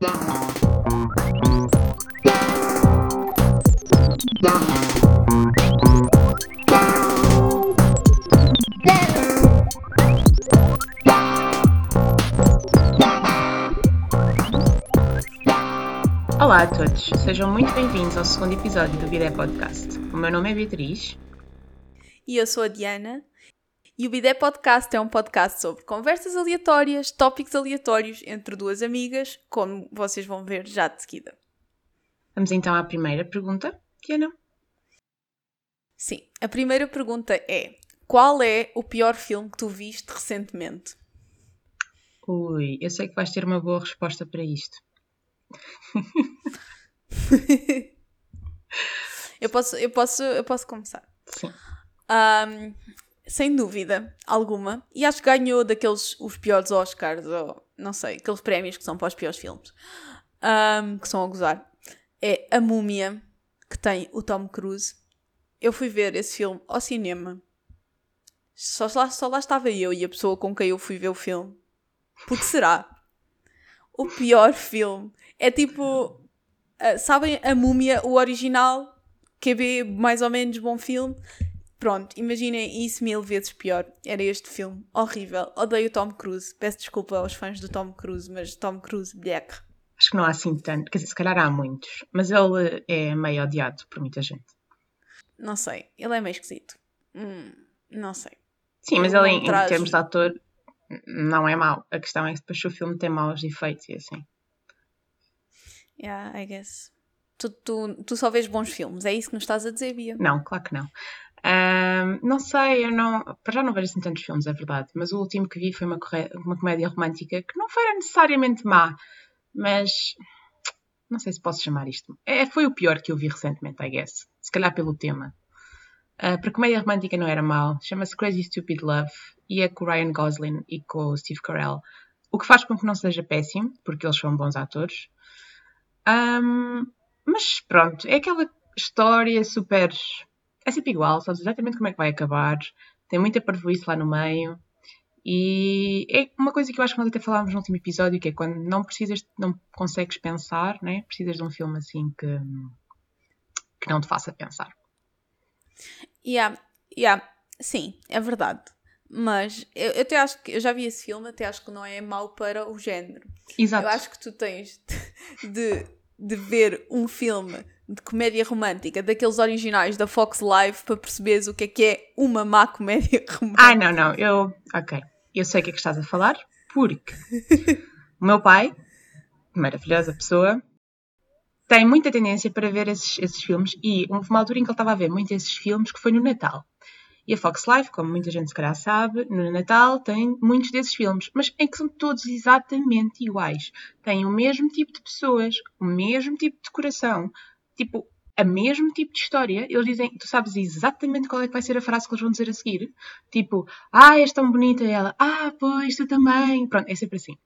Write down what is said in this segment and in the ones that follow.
Olá a todos, sejam muito bem-vindos ao segundo episódio do Bidé Podcast. O meu nome é Beatriz. E eu sou a Diana. E o Bidé Podcast é um podcast sobre conversas aleatórias, tópicos aleatórios entre duas amigas, como vocês vão ver já de seguida. Vamos então à primeira pergunta, Diana. Sim, a primeira pergunta é: qual é o pior filme que tu viste recentemente? Ui, eu sei que vais ter uma boa resposta para isto. eu, posso, eu, posso, eu posso começar. Sim. Um, sem dúvida alguma. E acho que ganhou daqueles os piores Oscars, ou não sei, aqueles prémios que são para os piores filmes. Um, que são a gozar. É A Múmia, que tem o Tom Cruise. Eu fui ver esse filme ao cinema. Só lá, só lá estava eu e a pessoa com quem eu fui ver o filme. Porque será? O pior filme. É tipo. Uh, sabem a múmia, o original? QB, mais ou menos bom filme. Pronto, imaginem isso mil vezes pior. Era este filme. Horrível. Odeio Tom Cruise. Peço desculpa aos fãs do Tom Cruise, mas Tom Cruise, black. Acho que não há assim tanto. Quer dizer, se calhar há muitos. Mas ele é meio odiado por muita gente. Não sei. Ele é meio esquisito. Hum, não sei. Sim, mas ele, em, traz... em termos de ator, não é mau. A questão é que depois o filme tem maus efeitos e assim. Yeah, I guess. Tu, tu, tu só vês bons filmes, é isso que nos estás a dizer, Bia? Não, claro que não. Um, não sei, eu não. Para já não vejo assim tantos filmes, é verdade. Mas o último que vi foi uma, uma comédia romântica que não foi necessariamente má, mas. Não sei se posso chamar isto. É, foi o pior que eu vi recentemente, I guess. Se calhar pelo tema. Uh, para comédia romântica não era mau. Chama-se Crazy Stupid Love e é com o Ryan Gosling e com o Steve Carell. O que faz com que não seja péssimo, porque eles são bons atores. Um, mas pronto, é aquela história super é sempre igual, sabes exatamente como é que vai acabar, tem muita parvoíce lá no meio. E é uma coisa que eu acho que nós até falámos no último episódio, que é quando não precisas, não consegues pensar, né? precisas de um filme assim que, que não te faça pensar. Yeah, yeah, sim, é verdade. Mas eu, eu até acho que eu já vi esse filme, até acho que não é mau para o género. Exato. Eu acho que tu tens de, de ver um filme de comédia romântica, daqueles originais da Fox Live, para perceberes o que é que é uma má comédia romântica. Ah, não, não, eu. Ok. Eu sei o que é que estás a falar, porque o meu pai, maravilhosa pessoa, tem muita tendência para ver esses, esses filmes e houve uma altura em que ele estava a ver muitos desses filmes que foi no Natal. E a Fox Live, como muita gente se calhar sabe, no Natal tem muitos desses filmes, mas em que são todos exatamente iguais. Têm o mesmo tipo de pessoas, o mesmo tipo de decoração, tipo, a mesmo tipo de história, eles dizem, tu sabes exatamente qual é que vai ser a frase que eles vão dizer a seguir. Tipo, ah, és tão bonita. E ela, ah, pois, tu também. Pronto, é sempre assim.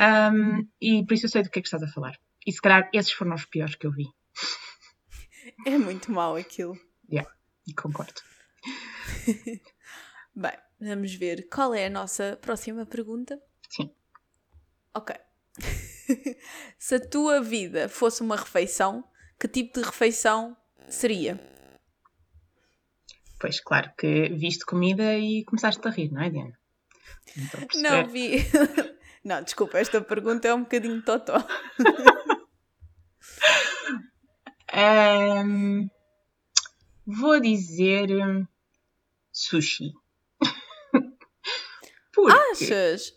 Um, e por isso eu sei do que é que estás a falar. E se calhar esses foram os piores que eu vi. É muito mau aquilo. Yeah, concordo. Bem, vamos ver qual é a nossa próxima pergunta. Sim. Ok. se a tua vida fosse uma refeição, que tipo de refeição seria? Pois, claro que viste comida e começaste a rir, não é, Diana? Não, vi. não, desculpa, esta pergunta é um bocadinho totó. um, vou dizer sushi. Porque... Achas?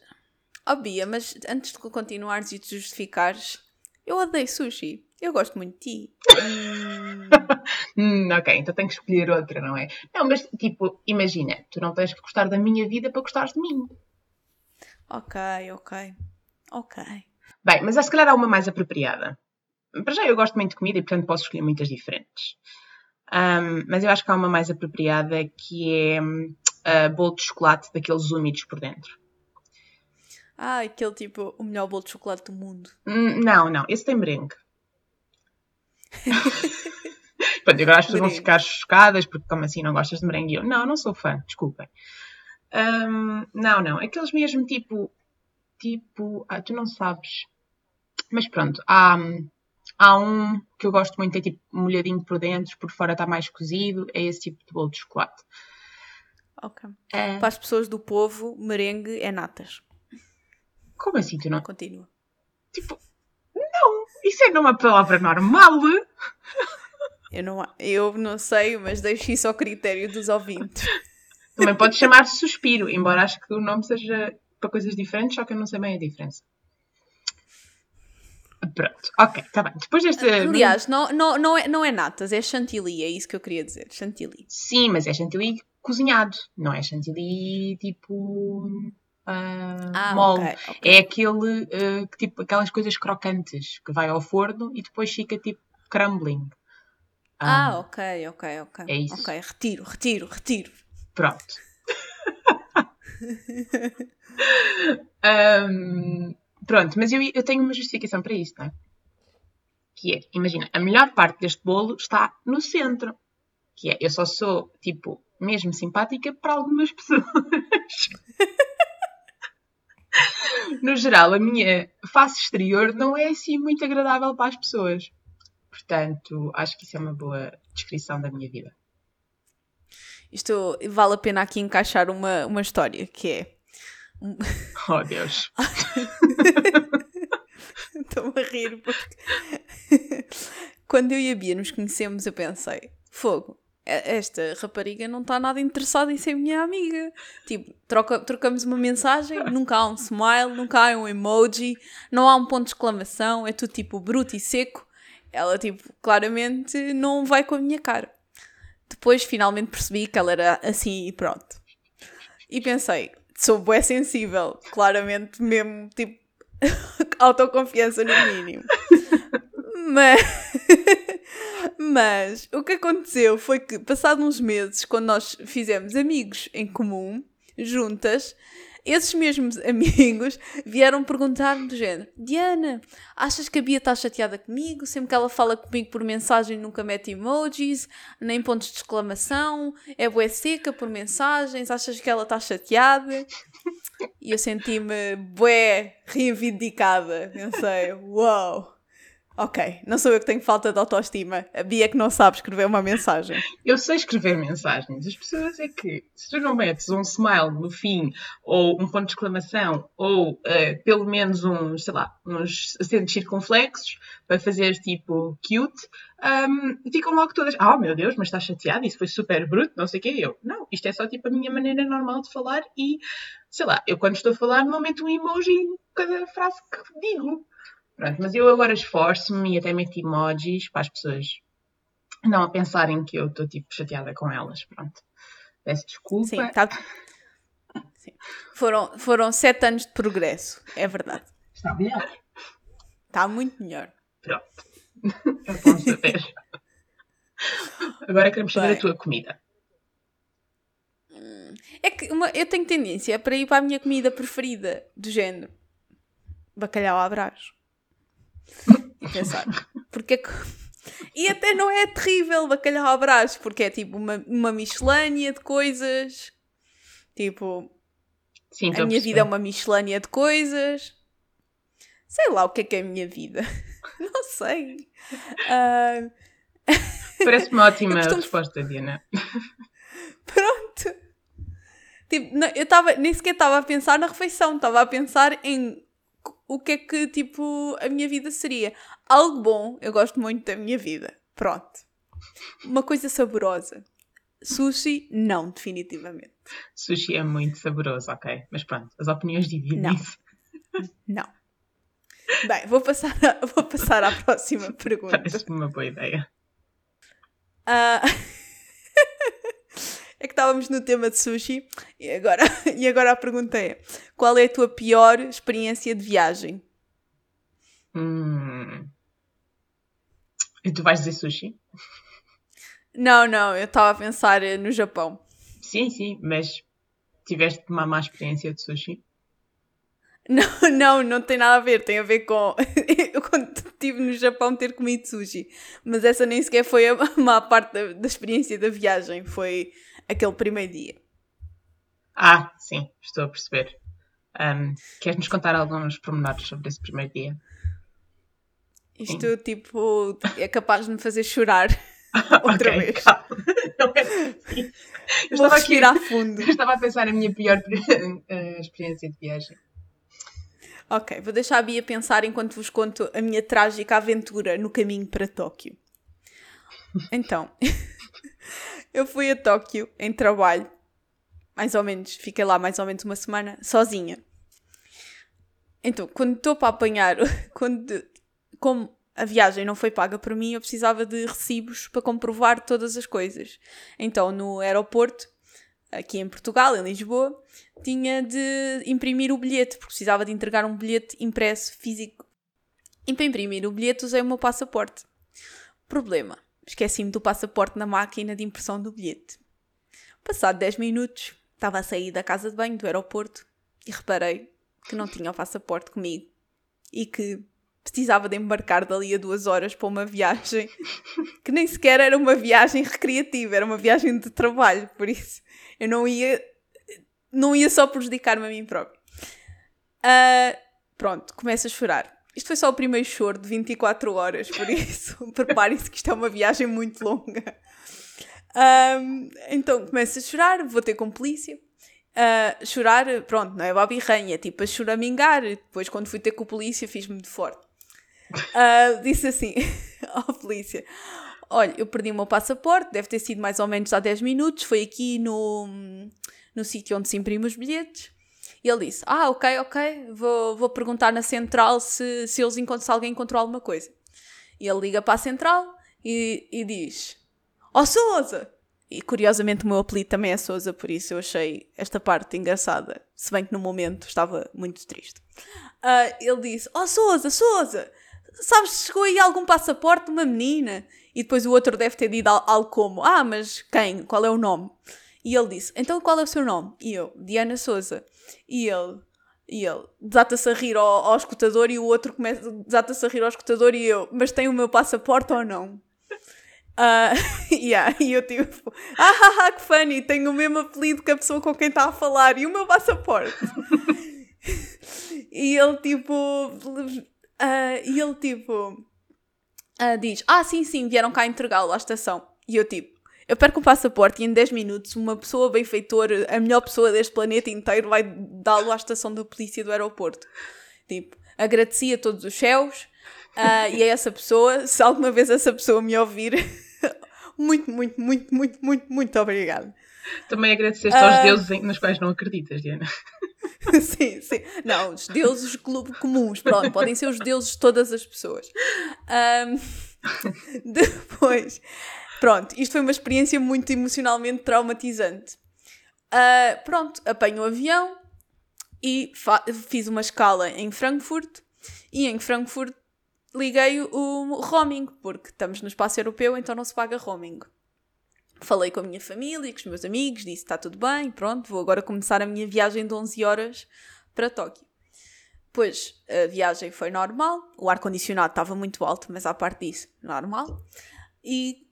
Oh, Bia, mas antes de continuares e te justificares, eu odeio sushi. Eu gosto muito de ti. hum, ok, então tenho que escolher outra, não é? Não, mas tipo, imagina, tu não tens que gostar da minha vida para gostares de mim. Ok, ok. Ok. Bem, mas se calhar há uma mais apropriada. Para já eu gosto muito de comida e portanto posso escolher muitas diferentes. Um, mas eu acho que há uma mais apropriada que é uh, bolo de chocolate daqueles úmidos por dentro. Ah, aquele tipo, o melhor bolo de chocolate do mundo. Hum, não, não, esse tem merengue. Pronto, agora as pessoas vão ficar chocadas porque como assim não gostas de merengue? Eu, não, não sou fã, desculpem. Um, não, não, aqueles mesmo tipo, tipo, ah, tu não sabes. Mas pronto, há, há um que eu gosto muito, é tipo molhadinho por dentro, por fora está mais cozido, é esse tipo de bolo de chocolate. Ok. É, Para as pessoas do povo, merengue é natas. como assim tu não? Continua. Tipo, isso é numa palavra normal. Eu não, eu não sei, mas deixo isso ao critério dos ouvintes. Também pode chamar-se suspiro, embora acho que o nome seja para coisas diferentes, só que eu não sei bem a diferença. Pronto, ok, está bem. Depois deste. Aliás, não, não, não, é, não é natas, é chantilly, é isso que eu queria dizer. Chantilly. Sim, mas é chantilly cozinhado, não é chantilly tipo. Ah, Ah, mole. ok, ok. É aquele, ah, que, tipo, aquelas coisas crocantes que vai ao forno e depois fica tipo crumbling. Ah, ok, ok, ok. é isso. Ok, retiro, retiro, retiro. Pronto. Ahm, pronto, mas eu, eu tenho uma justificação para isso, não é? Que é, imagina, a melhor parte deste bolo está no centro. Que é, eu só sou, tipo, mesmo simpática para algumas pessoas. no geral, a minha face exterior não é assim muito agradável para as pessoas. Portanto, acho que isso é uma boa descrição da minha vida. Isto vale a pena aqui encaixar uma, uma história que é. Oh, Deus. Estou-me a rir porque. Quando eu e a Bia nos conhecemos, eu pensei: fogo, esta rapariga não está nada interessada em ser minha amiga. Tipo, troca, trocamos uma mensagem, nunca há um smile, nunca há um emoji, não há um ponto de exclamação, é tudo tipo bruto e seco. Ela, tipo, claramente não vai com a minha cara. Depois, finalmente percebi que ela era assim e pronto. E pensei, sou bué sensível, claramente mesmo, tipo, autoconfiança no mínimo. Mas, mas o que aconteceu foi que, passados uns meses, quando nós fizemos amigos em comum, juntas, esses mesmos amigos vieram perguntar-me do género: Diana, achas que a Bia está chateada comigo? Sempre que ela fala comigo por mensagem, nunca mete emojis, nem pontos de exclamação, é bué seca por mensagens, achas que ela está chateada? E eu senti-me bué reivindicada. Pensei, uau, ok, não sou eu que tenho falta de autoestima, a Bia é que não sabe escrever uma mensagem. Eu sei escrever mensagens. As pessoas é que, se tu não metes um smile no fim, ou um ponto de exclamação, ou eh, pelo menos uns, sei lá, uns acentos circunflexos, para fazer tipo cute, ahm, ficam logo todas, ah, meu Deus, mas está chateada, isso foi super bruto, não sei o quê. Eu, não, isto é só tipo a minha maneira normal de falar e, sei lá, eu quando estou a falar não meto um emoji em cada frase que digo. Pronto, mas eu agora esforço-me e até meto emojis para as pessoas não a pensarem que eu estou tipo chateada com elas. Pronto. Peço desculpa. Sim, tá... Sim. Foram, foram sete anos de progresso, é verdade. Está melhor. Está muito melhor. Pronto. É bom saber. Agora queremos saber Bem. a tua comida. É que uma- eu tenho tendência para ir para a minha comida preferida, do género bacalhau à brás. E pensar, porque é que. E até não é terrível bacalhau à brás, porque é tipo uma, uma miscelânea de coisas. Tipo, Sim, a minha vida é uma miscelânea de coisas. Sei lá o que é que é a minha vida. Não sei. Ah, Parece-me uma ótima costumo- resposta, Diana. Pronto. Tipo, não, eu estava nem sequer estava a pensar na refeição, estava a pensar em o que é que, tipo, a minha vida seria. Algo bom, eu gosto muito da minha vida. Pronto. Uma coisa saborosa. Sushi, não, definitivamente. Sushi é muito saboroso, ok. Mas pronto, as opiniões dividem-se. Não. Bem, vou passar, a- vou passar à próxima pergunta. Parece-me uma boa ideia. Ah, é que estávamos no tema de sushi e agora, e agora a pergunta é: qual é a tua pior experiência de viagem? Hum. E tu vais dizer sushi? Não, não, eu estava a pensar eh, no Japão. Sim, sim, mas tiveste uma má experiência de sushi? Não, não, não tem nada a ver, tem a ver com eu quando estive no Japão ter comido sushi. Mas essa nem sequer foi a má parte da, da experiência da viagem, foi aquele primeiro dia. Ah, sim, estou a perceber. Ahm, Queres-nos contar alguns pormenores sobre esse primeiro dia? Isto, tipo, é capaz de me fazer chorar outra Ok, vez. calma. Não é assim. Eu Vou estava aqui respirar fundo. eu estava a pensar na minha pior eh, experiência de viagem. Ok, vou deixar a Bia pensar enquanto vos conto a minha trágica aventura no caminho para Tóquio. Então, eu fui a Tóquio em trabalho, mais ou menos, fiquei lá mais ou menos uma semana, sozinha. Então, quando estou para apanhar, quando, como a viagem não foi paga por mim, eu precisava de recibos para comprovar todas as coisas. Então, no aeroporto, aqui em Portugal, em Lisboa, tinha de imprimir o bilhete, porque precisava de entregar um bilhete impresso físico. E para imprimir o bilhete usei o meu passaporte. Problema: esqueci-me do passaporte na máquina de impressão do bilhete. Passado 10 minutos, estava a sair da casa de banho do aeroporto e reparei que não tinha o passaporte comigo e que precisava de embarcar dali a duas horas para uma viagem que nem sequer era uma viagem recreativa, era uma viagem de trabalho, por isso eu não ia não ia só prejudicar-me a mim próprio. Ah, pronto, começo a chorar. Isto foi só o primeiro choro de 24 horas, por isso preparem-se que isto é uma viagem muito longa. Ahm, então começo a chorar, vou ter com polícia. Ah, chorar, pronto, não é babirranha, é tipo a choramingar. Depois, quando fui ter com a polícia, fiz-me de forte. Ah, disse assim à polícia: Olha, eu perdi o meu passaporte, deve ter sido mais ou menos há 10 minutos. Foi aqui no, no sítio onde se imprime os bilhetes. E ele disse: Ah, ok, ok, vou, vou perguntar na central se, se, eles encont- se alguém encontrou alguma coisa. E ele liga para a central e, e diz: Ó Souza! E curiosamente o meu apelido também é Souza, por isso eu achei esta parte engraçada, se bem que no momento estava muito triste. Ah, ele disse: Ó Souza, Souza! Sabes se chegou aí algum passaporte de uma menina? E depois o outro deve ter dito al- algo como: Ah, mas quem? Qual é o nome? E ele disse: Então qual é o seu nome? E eu: Diana Souza. E ele, e ele desata-se a rir ao, ao escutador e o outro começa, desata-se a rir ao escutador e eu: Mas tem o meu passaporte ou não? Ah, yeah, e eu tipo, ah, ah, ah, que funny, tenho o mesmo apelido que a pessoa com quem está a falar e o meu passaporte. e ele tipo, ah, e ele tipo, ah, diz, ah, sim, sim, vieram cá entregá-lo à estação. E eu tipo, eu perco o passaporte e em 10 minutos uma pessoa benfeitora, a melhor pessoa deste planeta inteiro, vai dá-lo à estação da polícia do aeroporto. Tipo, agradeci a todos os céus ah, e a essa pessoa, se alguma vez essa pessoa me ouvir, muito, muito, muito, muito, muito, muito obrigada. Também agradeceste Ah. aos deuses em- nos quais não acreditas, Diana. sim, sim. Não, os deuses clube comuns, pronto, podem ser os deuses de todas as pessoas. Ahm, depois, pronto, isto foi uma experiência muito emocionalmente traumatizante. Ah, pronto, apanho o avião e fiz uma escala em Frankfurt e em Frankfurt liguei o roaming, porque estamos no espaço europeu, então não se paga roaming. Falei com a minha família, com os meus amigos, disse está tudo bem, pronto, vou agora começar a minha viagem de 11 horas para Tóquio. Depois a viagem foi normal, o ar-condicionado estava muito alto, mas à parte disso, normal. E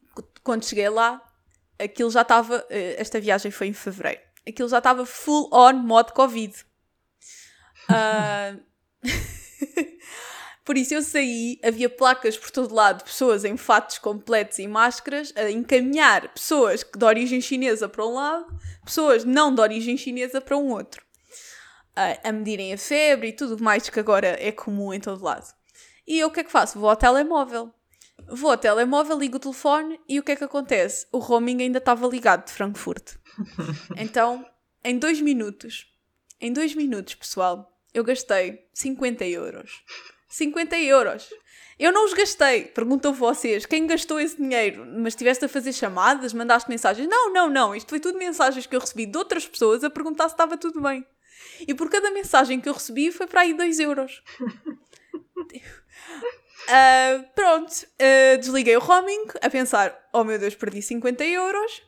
quando cheguei lá, aquilo já estava. eh, Esta viagem foi em fevereiro. Aquilo já estava full on modo Covid. Ah, Por isso eu saí, havia placas por todo lado, pessoas em fatos completos e máscaras, a encaminhar pessoas de origem chinesa para um lado, pessoas não de origem chinesa para um outro. A, a medirem a febre e tudo mais que agora é comum em todo lado. E eu o que é que faço? Vou ao telemóvel. Vou ao telemóvel, ligo o telefone e o que é que acontece? O roaming ainda estava ligado de Frankfurt. Então, em dois minutos, em dois minutos, pessoal, eu gastei 50 euros. 50 euros. Eu não os gastei. Perguntam vocês, quem gastou esse dinheiro? Mas estiveste a fazer chamadas, mandaste mensagens? Não, não, não. Isto foi tudo mensagens que eu recebi de outras pessoas a perguntar se estava tudo bem. E por cada mensagem que eu recebi foi para aí 2 euros. Ah, pronto, ah, desliguei o roaming a pensar: oh meu Deus, perdi 50 euros.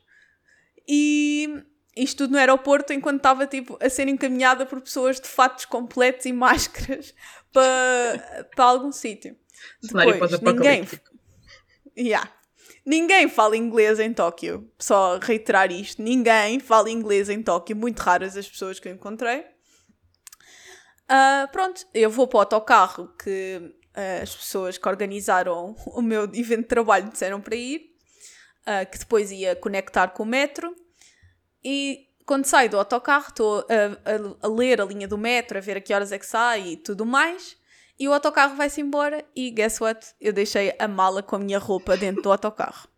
E isto tudo no aeroporto enquanto estava tipo, a ser encaminhada por pessoas de fatos completos e máscaras para, para algum sítio. Depois, pós-apocalíptico. Yeah. Ninguém fala inglês em Tóquio. Só reiterar isto. Ninguém fala inglês em Tóquio. Muito raras as pessoas que eu encontrei. Ah, pronto, eu vou para o autocarro que uh, as pessoas que organizaram o meu evento de trabalho disseram para ir, uh, que depois ia conectar com o metro. E quando saio do autocarro, estou a, a, a, ler a linha do metro, a ver a que horas é que sai e tudo mais. E o autocarro vai-se embora e guess what? Eu deixei a mala com a minha roupa dentro do autocarro.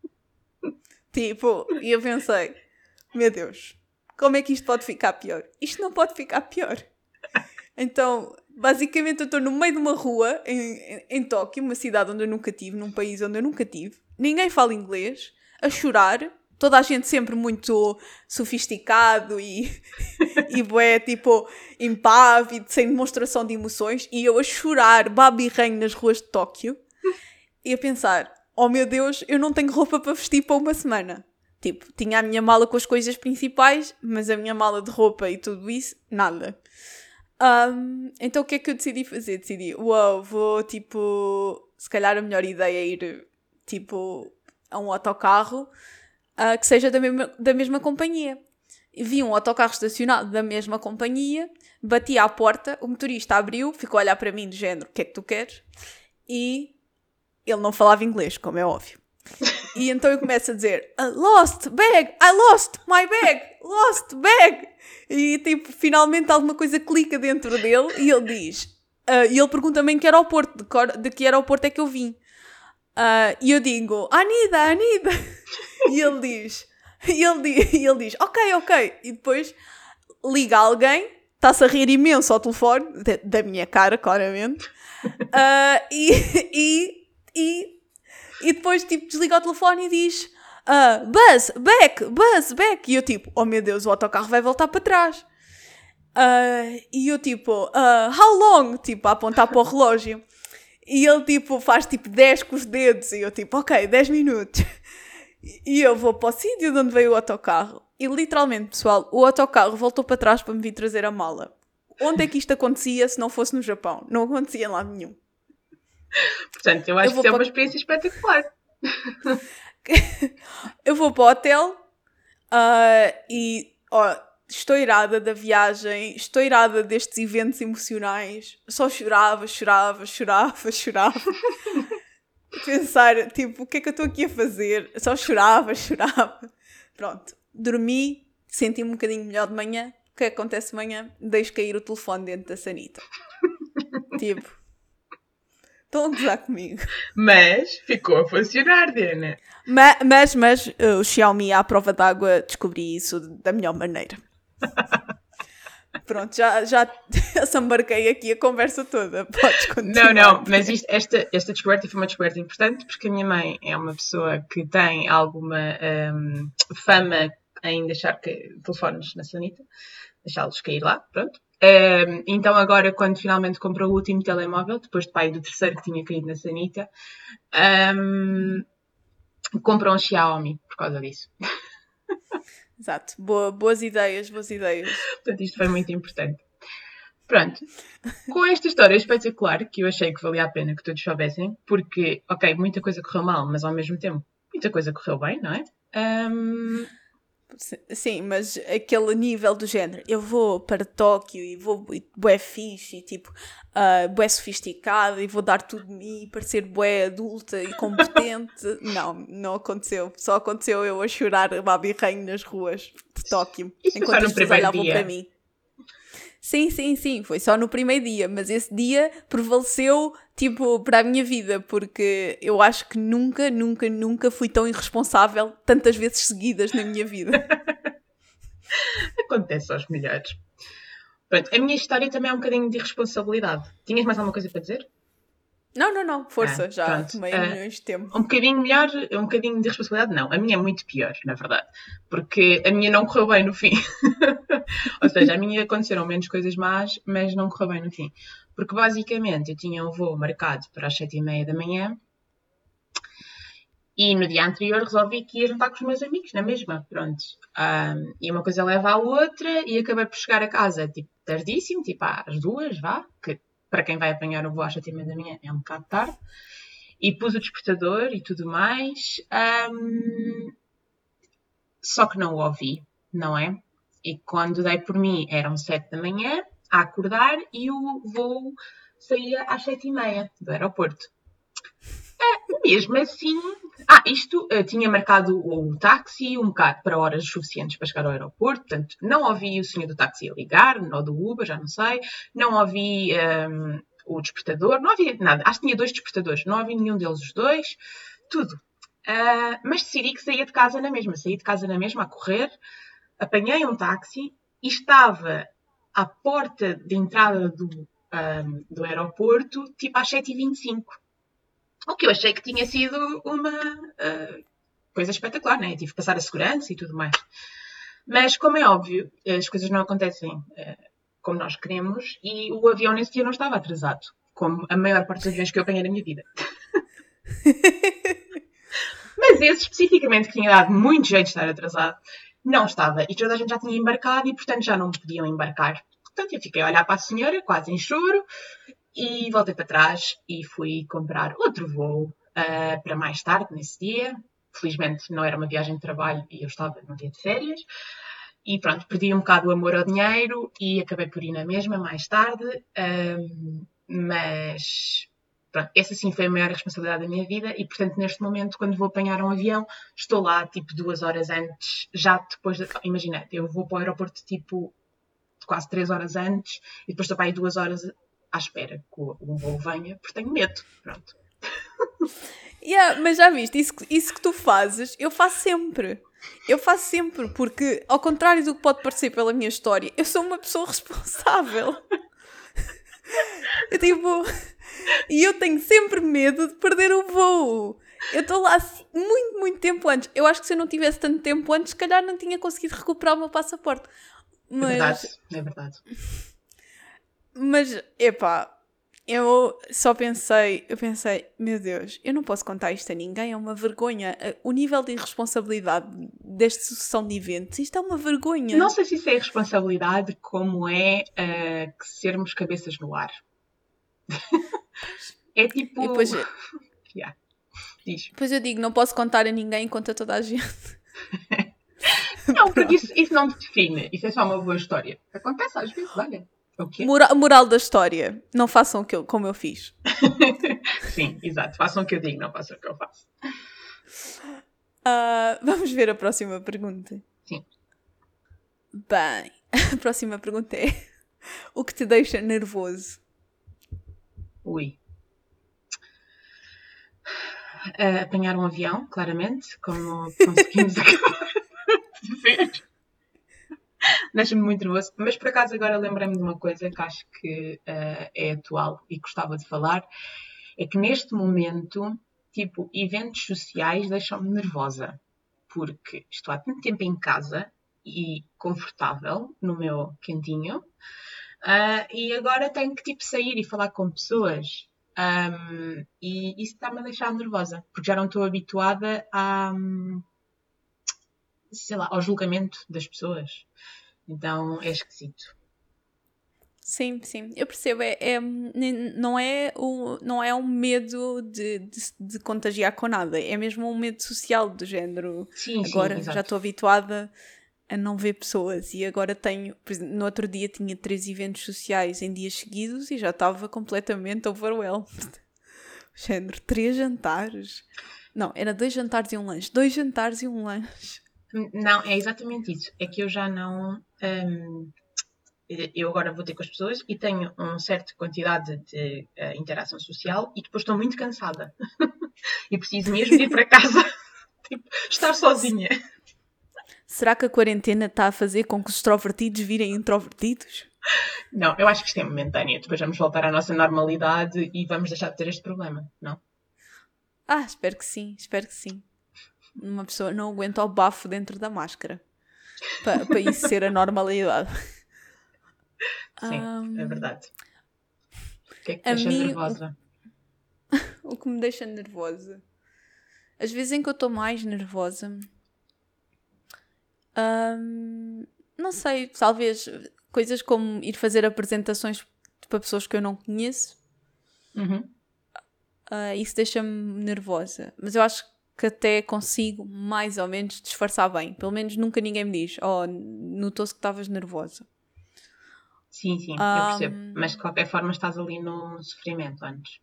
tipo, e eu pensei, meu Deus, como é que isto pode ficar pior? Isto não pode ficar pior. Então, basicamente, eu estou no meio de uma rua em, em, em Tóquio, uma cidade onde eu nunca tive, num país onde eu nunca tive. Ninguém fala inglês, a chorar, toda a gente sempre muito sofisticado e, e bué, tipo, impávido, sem demonstração de emoções, e eu a chorar, babirrenho nas ruas de Tóquio, e a pensar, oh meu Deus, eu não tenho roupa para vestir para uma semana. Tipo, tinha a minha mala com as coisas principais, mas a minha mala de roupa e tudo isso, nada. Um, então o que é que eu decidi fazer? Decidi, uau, wow, vou tipo, se calhar a melhor ideia é ir tipo a um autocarro uh, que seja da mesma, da mesma companhia. Vi um autocarro estacionado da mesma companhia, bati à porta, o motorista abriu, ficou a olhar para mim do género, o que é que tu queres? E ele não falava inglês, como é óbvio. E então eu começo a dizer, lost bag, I lost my bag, lost bag. E tipo, finalmente alguma coisa clica dentro dele e ele diz, uh, e ele pergunta-me em que aeroporto, de, de que aeroporto é que eu vim. Uh, e eu digo, Anida, Anida. e ele diz, e ele e ele diz, ok, ok. E depois liga alguém, está-se a rir imenso ao telefone, de, da minha cara, claramente. Uh, e, e, e, e depois tipo, desliga o telefone e diz uh, Buzz, back, Buzz, back. E eu tipo, oh meu Deus, o autocarro vai voltar para trás. Uh, e eu tipo, uh, how long? Tipo, a apontar para o relógio. E ele tipo faz tipo 10 com os dedos e eu tipo, ok, 10 minutos. E eu vou para o sítio de onde veio o autocarro. E literalmente, pessoal, o autocarro voltou para trás para me vir trazer a mala. Onde é que isto acontecia se não fosse no Japão? Não acontecia lá nenhum. Portanto, eu acho eu que isso é uma experiência espetacular. eu vou para o hotel uh, e ó, estou irada da viagem, estou irada destes eventos emocionais. Só chorava, chorava, chorava, chorava. Pensar, tipo, o que é que eu estou aqui a fazer? Só chorava, chorava. Pronto, dormi, senti-me um bocadinho melhor de manhã. O que acontece de manhã? Deixo cair o telefone dentro da sanita. tipo, estão a gozar comigo. Mas ficou a funcionar, Diana. Mas, mas, mas uh, o Xiaomi à prova d'água descobri isso da melhor maneira. Pronto, já, já assambarquei aqui a conversa toda. Podes continuar. Não, não, mas isto, esta, esta descoberta foi uma descoberta importante porque a minha mãe é uma pessoa que tem alguma um, fama em deixar que, telefones na sanita, deixá-los cair lá, pronto. Um, então agora, quando finalmente comprou o último telemóvel, depois de pai do terceiro que tinha caído na sanita, um, comprou um Xiaomi por causa disso. Exato. Boa, boas ideias, boas ideias. Portanto, isto foi muito importante. Pronto. Com esta história espetacular, que eu achei que valia a pena que todos soubessem, porque, ok, muita coisa correu mal, mas ao mesmo tempo, muita coisa correu bem, não é? Um, Sim, mas aquele nível do género, eu vou para Tóquio e vou bué fixe e tipo, uh, bué sofisticada e vou dar tudo de mim para ser bué adulta e competente. não, não aconteceu. Só aconteceu eu a chorar babirrenho nas ruas de Tóquio, Isso enquanto as pessoas olhavam dia. para mim. Sim, sim, sim, foi só no primeiro dia, mas esse dia prevaleceu, tipo, para a minha vida, porque eu acho que nunca, nunca, nunca fui tão irresponsável tantas vezes seguidas na minha vida. Acontece aos melhores. Pronto, a minha história também é um bocadinho de irresponsabilidade. Tinhas mais alguma coisa para dizer? Não, não, não, força, ah, já pronto. tomei uh, milhões de tempo. Um bocadinho melhor, um bocadinho de responsabilidade, não. A minha é muito pior, na verdade. Porque a minha não correu bem no fim. Ou seja, a minha aconteceram menos coisas más, mas não correu bem no fim. Porque basicamente eu tinha um voo marcado para as sete e meia da manhã e no dia anterior resolvi que ia jantar com os meus amigos, na mesma, pronto. Um, e uma coisa leva à outra e acabei por chegar a casa, tipo, tardíssimo, tipo às duas, vá, que para quem vai apanhar o voo às sete e meia da manhã é um bocado tarde. E pus o despertador e tudo mais. Um, só que não o ouvi, não é? E quando dei por mim eram sete da manhã a acordar e o voo saía às sete e meia do aeroporto. É, mesmo assim. Ah, isto uh, tinha marcado o táxi um bocado para horas suficientes para chegar ao aeroporto, portanto, não ouvi o senhor do táxi a ligar, ou do Uber, já não sei, não ouvi um, ehm, o despertador, não havia nada. Acho que tinha dois despertadores, não ouvi nenhum deles os dois, tudo. Uh, mas decidi que saía de casa na mesma, saí de casa na mesma a correr, apanhei um táxi e estava à porta de entrada do, um, ehm, do aeroporto, tipo às 7h25. O que eu achei que tinha sido uma uh, coisa espetacular, né? tive que passar a segurança e tudo mais. Mas, como é óbvio, as coisas não acontecem uh, como nós queremos e o avião nesse dia não estava atrasado, como a maior parte dos aviões que eu apanhei na minha vida. Mas esse especificamente, que tinha dado muito jeito de estar atrasado, não estava. E toda a gente já tinha embarcado e, portanto, já não podiam embarcar. Portanto, eu fiquei a olhar para a senhora, quase em choro, e voltei para trás e fui comprar outro voo uh, para mais tarde nesse dia. Felizmente não era uma viagem de trabalho e eu estava num dia de férias. E pronto, perdi um bocado o amor ao dinheiro e acabei por ir na mesma mais tarde. Um, mas pronto, essa sim foi a maior responsabilidade da minha vida e portanto neste momento quando vou apanhar um avião estou lá tipo duas horas antes, já depois, de, imagina, eu vou para o aeroporto tipo quase três horas antes e depois estou para aí duas horas à espera que o, voo venha, porque tenho medo. Pronto. Yeah, mas já viste, isso, isso que tu fazes, eu faço sempre. Eu faço sempre, porque, ao contrário do que pode parecer pela minha história, eu sou uma pessoa responsável. eu tipo. E eu tenho sempre medo de perder o voo. Eu estou lá muito, muito tempo antes. Eu acho que se eu não tivesse tanto tempo antes, se calhar não tinha conseguido recuperar o meu passaporte. Mas... É verdade, é verdade. Mas, epá, eu só pensei, eu pensei, meu Deus, eu não posso contar isto a ninguém, é uma vergonha. O nível de irresponsabilidade desta sucessão de eventos, isto é uma vergonha. Não sei se isso é responsabilidade, como é uh, sermos cabeças no ar. é tipo. E depois, yeah. Diz. depois eu digo, não posso contar a ninguém, conta toda a gente. não, porque isso, isso não te define, isso é só uma boa história. Acontece às vezes, olha. Moral, moral da história. Não façam que eu, como eu fiz. Sim, exato. Façam o que eu digo, não façam o que eu faço. Uh, vamos ver a próxima pergunta. Sim. Bem, a próxima pergunta é: O que te deixa nervoso? Ui. Uh, apanhar um avião, claramente, como conseguimos acabar de ver deixa-me muito nervoso. Mas por acaso agora lembrei-me de uma coisa que acho que uh, é atual e gostava de falar. É que neste momento, tipo, eventos sociais deixam-me nervosa. Porque estou há tanto tempo em casa e confortável no meu cantinho. Uh, e agora tenho que tipo sair e falar com pessoas. Um, e isso está-me a deixar nervosa, porque já não estou habituada a, sei lá, ao julgamento das pessoas. Então é esquisito. Sim, sim, eu percebo. É, é, não, é o, não é um medo de, de, de, contagiar com nada, é mesmo um medo social do género. Sim, agora sim, já estou habituada a não ver pessoas e agora tenho. No outro dia tinha três eventos sociais em dias seguidos e já estava completamente overwhelmed. género, três jantares. Não, era dois jantares e um lanche. Dois jantares e um lanche. Não, é exatamente isso. É que eu já não. Um, eu agora vou ter com as pessoas e tenho uma certa quantidade de uh, interação social e depois estou muito cansada. e preciso mesmo ir para casa. tipo, estar sozinha. Será que a quarentena está a fazer com que os extrovertidos virem introvertidos? Não, eu acho que isto é momentâneo. Depois vamos voltar à nossa normalidade e vamos deixar de ter este problema, não? Ah, espero que sim, espero que sim uma pessoa não aguenta o bafo dentro da máscara para, para isso ser a normalidade. Sim, um, é verdade. O que é que te deixa mim, nervosa? O, o que me deixa nervosa? As vezes em que eu estou mais nervosa, um, não sei, talvez coisas como ir fazer apresentações para pessoas que eu não conheço. Uhum. Uh, isso deixa-me nervosa. Mas eu acho que que até consigo mais ou menos disfarçar bem. Pelo menos nunca ninguém me diz, oh, notou-se que estavas nervosa. Sim, sim, eu percebo. Mas de qualquer forma estás ali no sofrimento antes.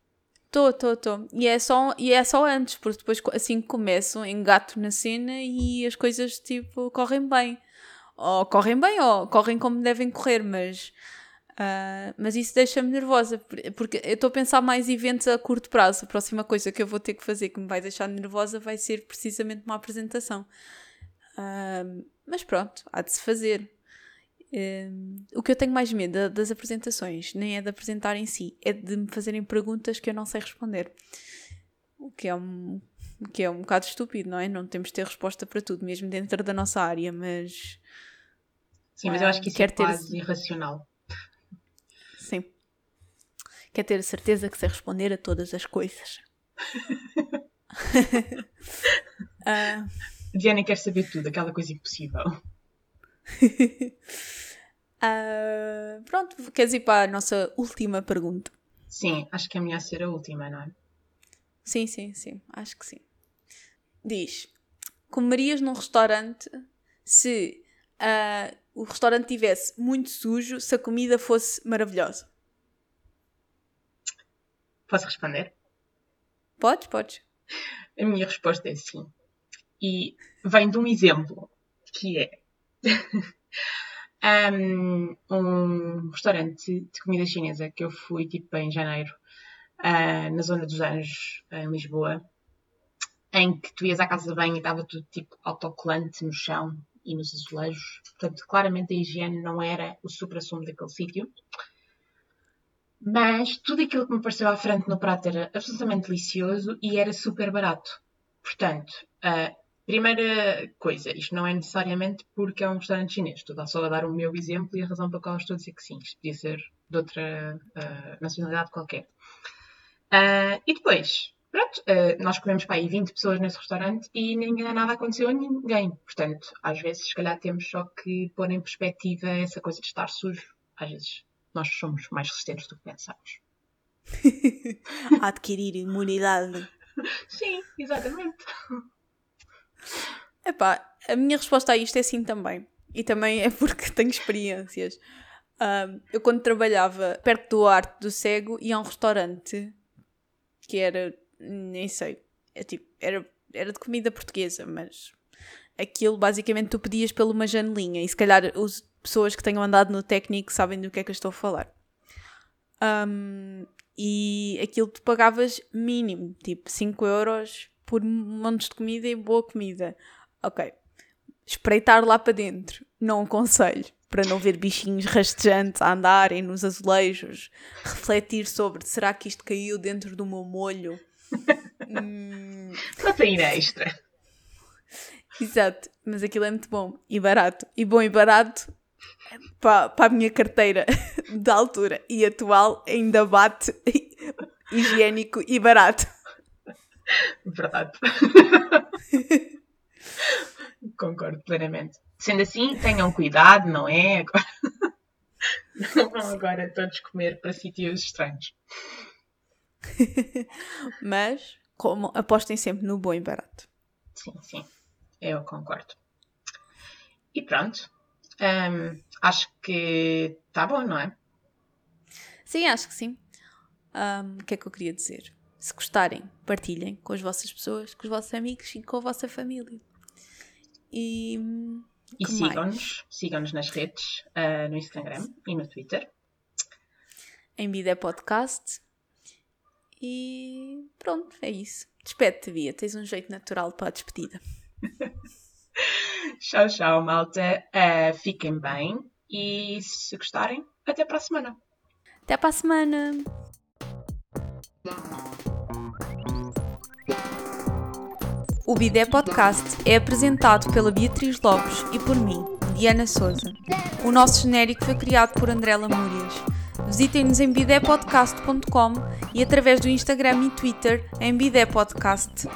Estou, estou, estou. E, é só, e é só antes, porque depois assim que começo, engato na cena e as coisas tipo correm bem. Ou correm bem ou correm como devem correr, mas. Uh, mas isso deixa-me nervosa, porque eu estou a pensar mais eventos a curto prazo. A próxima coisa que eu vou ter que fazer que me vai deixar nervosa vai ser precisamente uma apresentação. Uh, mas pronto, há de se fazer. Uh, o que eu tenho mais medo das apresentações nem é de apresentar em si, é de me fazerem perguntas que eu não sei responder. O que é um, que é um bocado estúpido, não é? Não temos de ter resposta para tudo, mesmo dentro da nossa área, mas. Sim, mas eu acho que isso é quase ter... irracional. Quer ter a certeza que sei responder a todas as coisas. uh... Diana quer saber tudo, aquela coisa impossível. uh, pronto, queres ir para a nossa última pergunta? Sim, acho que é melhor ser a última, não é? Sim, sim, sim, acho que sim. Diz: comerias num restaurante se uh, o restaurante tivesse muito sujo, se a comida fosse maravilhosa? Posso responder? Podes, podes. A minha resposta é sim. E vem de um exemplo que é um, um, restaurante de comida chinesa que eu fui tipo em janeiro, uh, na zona dos Anjos, em Lisboa, em que tu ias à casa de banho e estava tudo tipo autocolante no chão e nos azulejos. Portanto, claramente a higiene não era o supra-sumo daquele sítio. Mas tudo aquilo que me apareceu à frente no prato era absolutamente delicioso e era super barato. Portanto, Primeira coisa, isto não é necessariamente porque é um restaurante chinês. Estou só a dar o meu exemplo e a razão pela qual estou a dizer que sim. Isto podia ser de outra uh, nacionalidade qualquer. Uh, e depois, pronto, uh, nós comemos para aí 20 pessoas nesse restaurante e ninguém, nada aconteceu a ninguém. Portanto, às vezes, se calhar, temos só que pôr em perspectiva essa coisa de estar sujo. Às vezes, nós somos mais resistentes do que pensamos. Adquirir imunidade. Sim, exatamente. Epá, a minha resposta a isto é sim também. E também é porque tenho experiências. Um, eu quando trabalhava perto do Arte do Cego ia a um restaurante que era, nem sei, é tipo, era, era de comida portuguesa, mas aquilo basicamente tu pedias pela uma janelinha e se calhar as pessoas que tenham andado no técnico sabem do que é que eu estou a falar. Um, e aquilo tu pagavas mínimo, tipo 5 euros por montes de comida e boa comida. Ok. Espreitar lá para dentro, não aconselho. Para não ver bichinhos rastejantes a andarem nos azulejos. Refletir sobre será que isto caiu dentro do meu molho? hum... Proteína extra. Exato, mas aquilo é muito bom e barato. E bom e barato para, para a minha carteira da altura e atual ainda bate higiênico e barato. Verdade. Concordo plenamente. Sendo assim, tenham cuidado, não é? Agora... Não vão agora todos comer para sítios estranhos. Mas, como apostem sempre no bom e barato. Sim, sim. Eu concordo. E pronto. Acho que está bom, não é? Sim, acho que sim. Um, o que é que eu queria dizer? Se gostarem, partilhem com as vossas pessoas, com os vossos amigos e com a vossa família. E, e sigam-nos, sigam-nos nas redes, uh, no Instagram e no Twitter. Em Bidé Podcast. E pronto, é isso. Despede-te, Bia. Tens um jeito natural para a despedida. tchau, tchau, malta. Uh, fiquem bem e se gostarem, até para a semana. Até para a semana. O Bidé Podcast é apresentado pela Beatriz Lopes e por mim, Diana Souza. O nosso genérico foi criado por André Lamúrias. Visitem-nos em bidépodcast.com e através do Instagram e Twitter em Bidé Podcast.